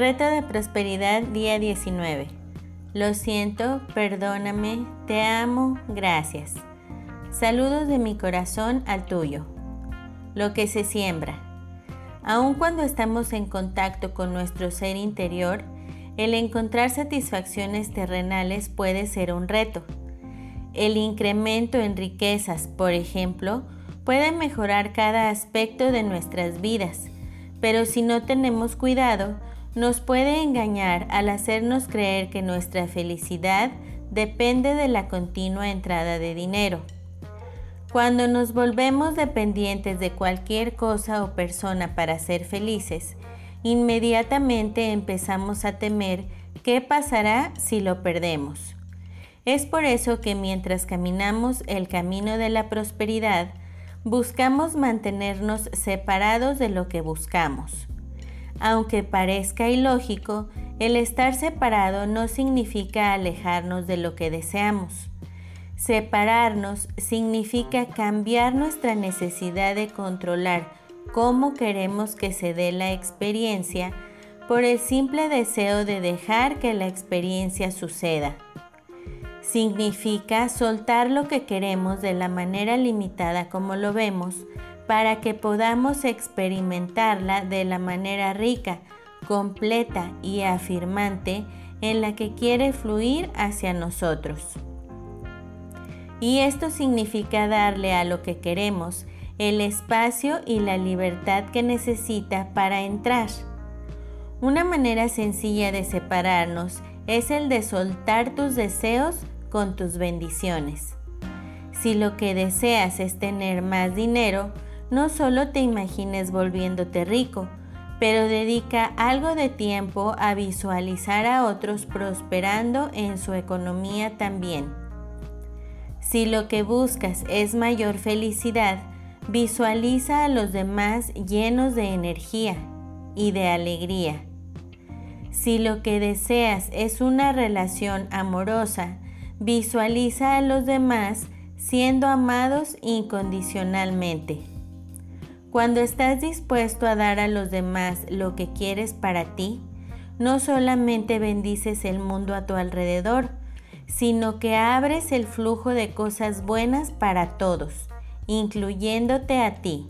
Reto de prosperidad día 19. Lo siento, perdóname, te amo, gracias. Saludos de mi corazón al tuyo. Lo que se siembra. Aun cuando estamos en contacto con nuestro ser interior, el encontrar satisfacciones terrenales puede ser un reto. El incremento en riquezas, por ejemplo, puede mejorar cada aspecto de nuestras vidas, pero si no tenemos cuidado, nos puede engañar al hacernos creer que nuestra felicidad depende de la continua entrada de dinero. Cuando nos volvemos dependientes de cualquier cosa o persona para ser felices, inmediatamente empezamos a temer qué pasará si lo perdemos. Es por eso que mientras caminamos el camino de la prosperidad, buscamos mantenernos separados de lo que buscamos. Aunque parezca ilógico, el estar separado no significa alejarnos de lo que deseamos. Separarnos significa cambiar nuestra necesidad de controlar cómo queremos que se dé la experiencia por el simple deseo de dejar que la experiencia suceda. Significa soltar lo que queremos de la manera limitada como lo vemos para que podamos experimentarla de la manera rica, completa y afirmante en la que quiere fluir hacia nosotros. Y esto significa darle a lo que queremos el espacio y la libertad que necesita para entrar. Una manera sencilla de separarnos es el de soltar tus deseos con tus bendiciones. Si lo que deseas es tener más dinero, no solo te imagines volviéndote rico, pero dedica algo de tiempo a visualizar a otros prosperando en su economía también. Si lo que buscas es mayor felicidad, visualiza a los demás llenos de energía y de alegría. Si lo que deseas es una relación amorosa, visualiza a los demás siendo amados incondicionalmente. Cuando estás dispuesto a dar a los demás lo que quieres para ti, no solamente bendices el mundo a tu alrededor, sino que abres el flujo de cosas buenas para todos, incluyéndote a ti.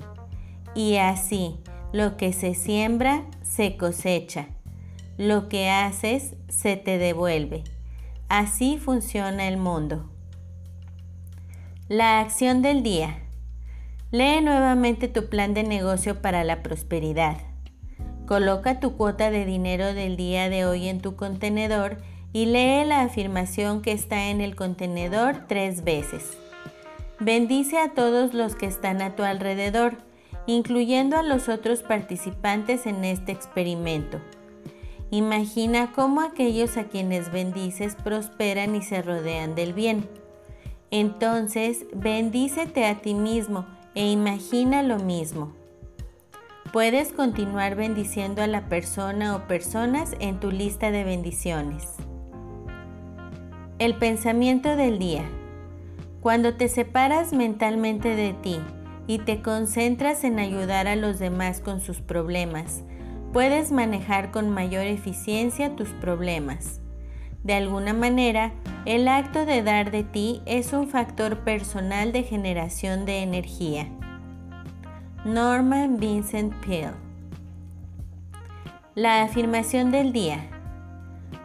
Y así, lo que se siembra, se cosecha. Lo que haces, se te devuelve. Así funciona el mundo. La acción del día. Lee nuevamente tu plan de negocio para la prosperidad. Coloca tu cuota de dinero del día de hoy en tu contenedor y lee la afirmación que está en el contenedor tres veces. Bendice a todos los que están a tu alrededor, incluyendo a los otros participantes en este experimento. Imagina cómo aquellos a quienes bendices prosperan y se rodean del bien. Entonces, bendícete a ti mismo e imagina lo mismo. Puedes continuar bendiciendo a la persona o personas en tu lista de bendiciones. El pensamiento del día. Cuando te separas mentalmente de ti y te concentras en ayudar a los demás con sus problemas, puedes manejar con mayor eficiencia tus problemas. De alguna manera, el acto de dar de ti es un factor personal de generación de energía. Norman Vincent Peale La afirmación del día.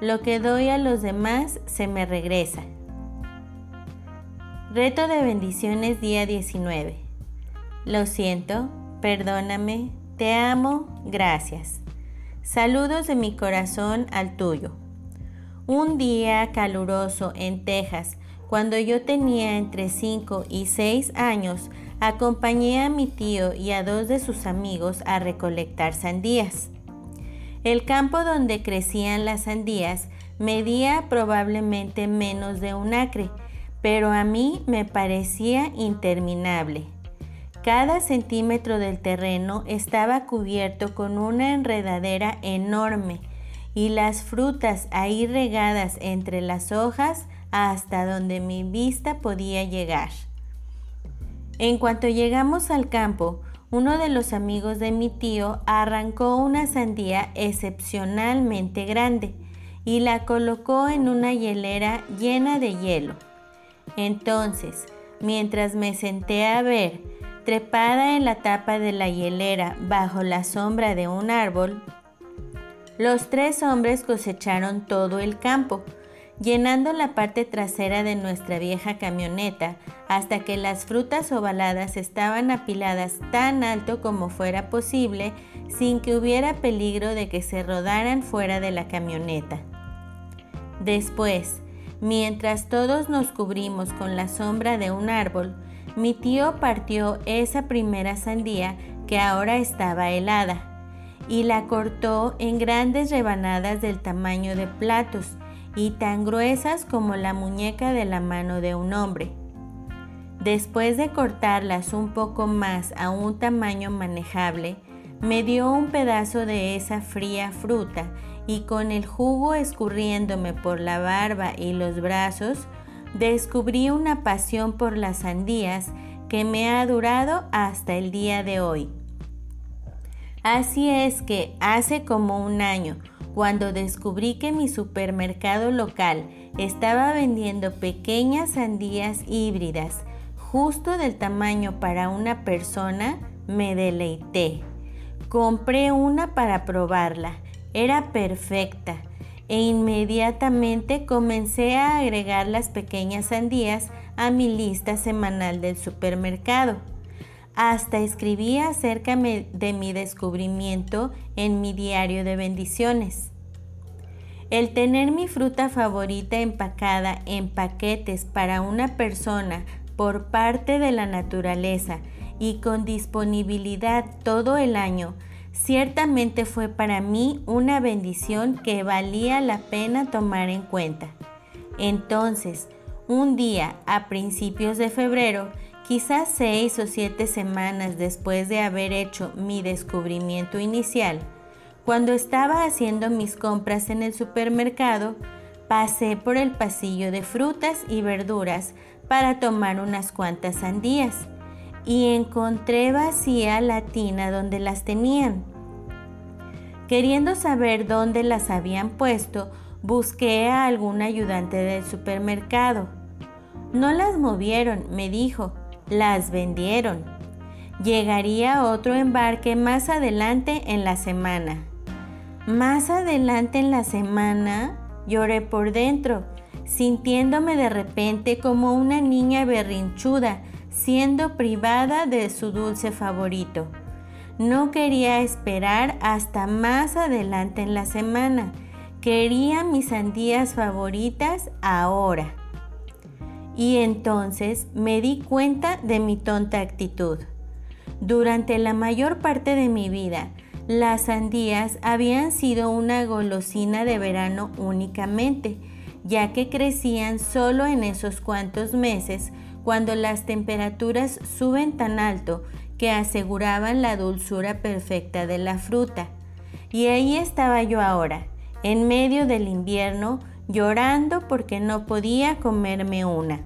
Lo que doy a los demás se me regresa. Reto de bendiciones día 19. Lo siento, perdóname, te amo, gracias. Saludos de mi corazón al tuyo. Un día caluroso en Texas, cuando yo tenía entre 5 y 6 años, acompañé a mi tío y a dos de sus amigos a recolectar sandías. El campo donde crecían las sandías medía probablemente menos de un acre, pero a mí me parecía interminable. Cada centímetro del terreno estaba cubierto con una enredadera enorme y las frutas ahí regadas entre las hojas hasta donde mi vista podía llegar. En cuanto llegamos al campo, uno de los amigos de mi tío arrancó una sandía excepcionalmente grande y la colocó en una hielera llena de hielo. Entonces, mientras me senté a ver, trepada en la tapa de la hielera bajo la sombra de un árbol, los tres hombres cosecharon todo el campo, llenando la parte trasera de nuestra vieja camioneta hasta que las frutas ovaladas estaban apiladas tan alto como fuera posible sin que hubiera peligro de que se rodaran fuera de la camioneta. Después, mientras todos nos cubrimos con la sombra de un árbol, mi tío partió esa primera sandía que ahora estaba helada y la cortó en grandes rebanadas del tamaño de platos y tan gruesas como la muñeca de la mano de un hombre. Después de cortarlas un poco más a un tamaño manejable, me dio un pedazo de esa fría fruta y con el jugo escurriéndome por la barba y los brazos, descubrí una pasión por las sandías que me ha durado hasta el día de hoy. Así es que hace como un año, cuando descubrí que mi supermercado local estaba vendiendo pequeñas sandías híbridas, justo del tamaño para una persona, me deleité. Compré una para probarla. Era perfecta e inmediatamente comencé a agregar las pequeñas sandías a mi lista semanal del supermercado. Hasta escribí acerca de mi descubrimiento en mi diario de bendiciones. El tener mi fruta favorita empacada en paquetes para una persona por parte de la naturaleza y con disponibilidad todo el año, ciertamente fue para mí una bendición que valía la pena tomar en cuenta. Entonces, un día a principios de febrero, Quizás seis o siete semanas después de haber hecho mi descubrimiento inicial, cuando estaba haciendo mis compras en el supermercado, pasé por el pasillo de frutas y verduras para tomar unas cuantas sandías y encontré vacía la tina donde las tenían. Queriendo saber dónde las habían puesto, busqué a algún ayudante del supermercado. No las movieron, me dijo, las vendieron. Llegaría otro embarque más adelante en la semana. Más adelante en la semana lloré por dentro, sintiéndome de repente como una niña berrinchuda siendo privada de su dulce favorito. No quería esperar hasta más adelante en la semana. Quería mis sandías favoritas ahora. Y entonces me di cuenta de mi tonta actitud. Durante la mayor parte de mi vida, las sandías habían sido una golosina de verano únicamente, ya que crecían solo en esos cuantos meses cuando las temperaturas suben tan alto que aseguraban la dulzura perfecta de la fruta. Y ahí estaba yo ahora, en medio del invierno, llorando porque no podía comerme una.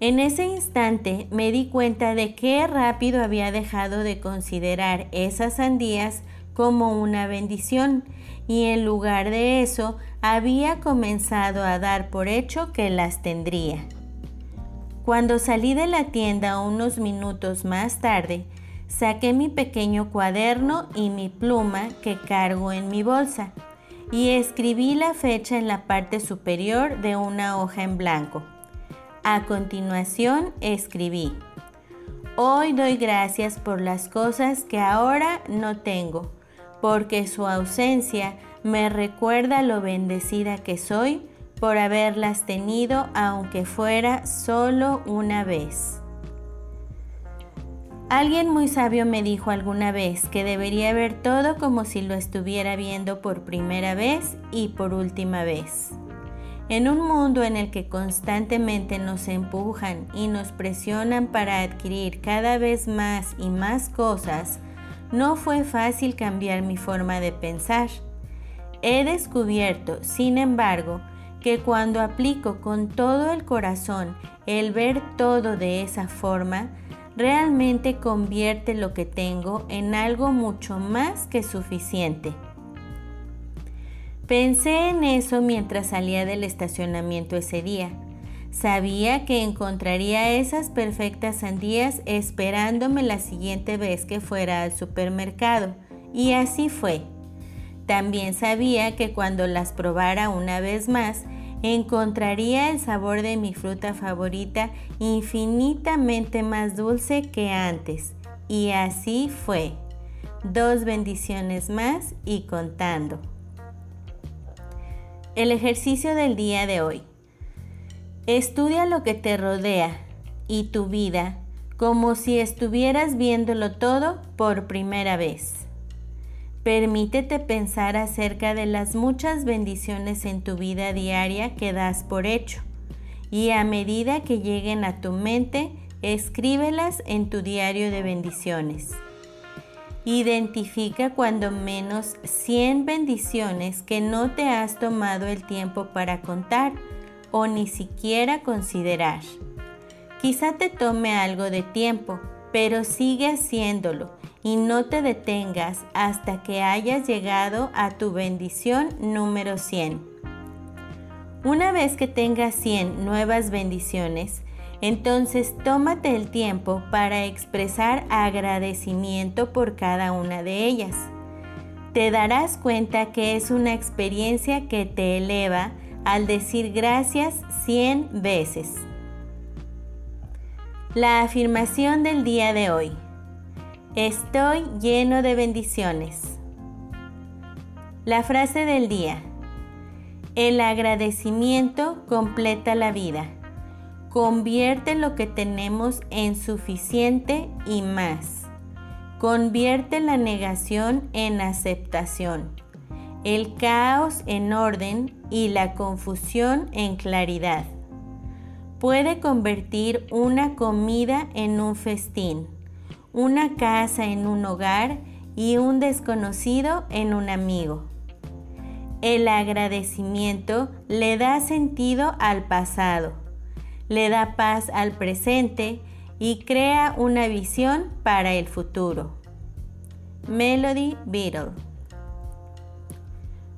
En ese instante me di cuenta de qué rápido había dejado de considerar esas sandías como una bendición y en lugar de eso había comenzado a dar por hecho que las tendría. Cuando salí de la tienda unos minutos más tarde, saqué mi pequeño cuaderno y mi pluma que cargo en mi bolsa y escribí la fecha en la parte superior de una hoja en blanco. A continuación escribí, Hoy doy gracias por las cosas que ahora no tengo, porque su ausencia me recuerda lo bendecida que soy por haberlas tenido aunque fuera solo una vez. Alguien muy sabio me dijo alguna vez que debería ver todo como si lo estuviera viendo por primera vez y por última vez. En un mundo en el que constantemente nos empujan y nos presionan para adquirir cada vez más y más cosas, no fue fácil cambiar mi forma de pensar. He descubierto, sin embargo, que cuando aplico con todo el corazón el ver todo de esa forma, realmente convierte lo que tengo en algo mucho más que suficiente. Pensé en eso mientras salía del estacionamiento ese día. Sabía que encontraría esas perfectas sandías esperándome la siguiente vez que fuera al supermercado, y así fue. También sabía que cuando las probara una vez más, encontraría el sabor de mi fruta favorita infinitamente más dulce que antes. Y así fue. Dos bendiciones más y contando. El ejercicio del día de hoy. Estudia lo que te rodea y tu vida como si estuvieras viéndolo todo por primera vez. Permítete pensar acerca de las muchas bendiciones en tu vida diaria que das por hecho y a medida que lleguen a tu mente, escríbelas en tu diario de bendiciones. Identifica cuando menos 100 bendiciones que no te has tomado el tiempo para contar o ni siquiera considerar. Quizá te tome algo de tiempo, pero sigue haciéndolo y no te detengas hasta que hayas llegado a tu bendición número 100. Una vez que tengas 100 nuevas bendiciones, entonces tómate el tiempo para expresar agradecimiento por cada una de ellas. Te darás cuenta que es una experiencia que te eleva al decir gracias 100 veces. La afirmación del día de hoy. Estoy lleno de bendiciones. La frase del día. El agradecimiento completa la vida. Convierte lo que tenemos en suficiente y más. Convierte la negación en aceptación, el caos en orden y la confusión en claridad. Puede convertir una comida en un festín una casa en un hogar y un desconocido en un amigo. El agradecimiento le da sentido al pasado, le da paz al presente y crea una visión para el futuro. Melody Beatle.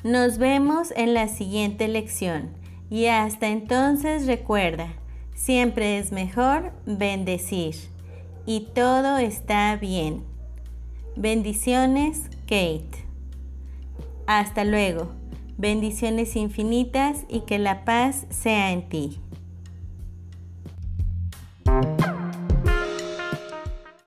Nos vemos en la siguiente lección y hasta entonces recuerda, siempre es mejor bendecir y todo está bien. Bendiciones, Kate. Hasta luego. Bendiciones infinitas y que la paz sea en ti.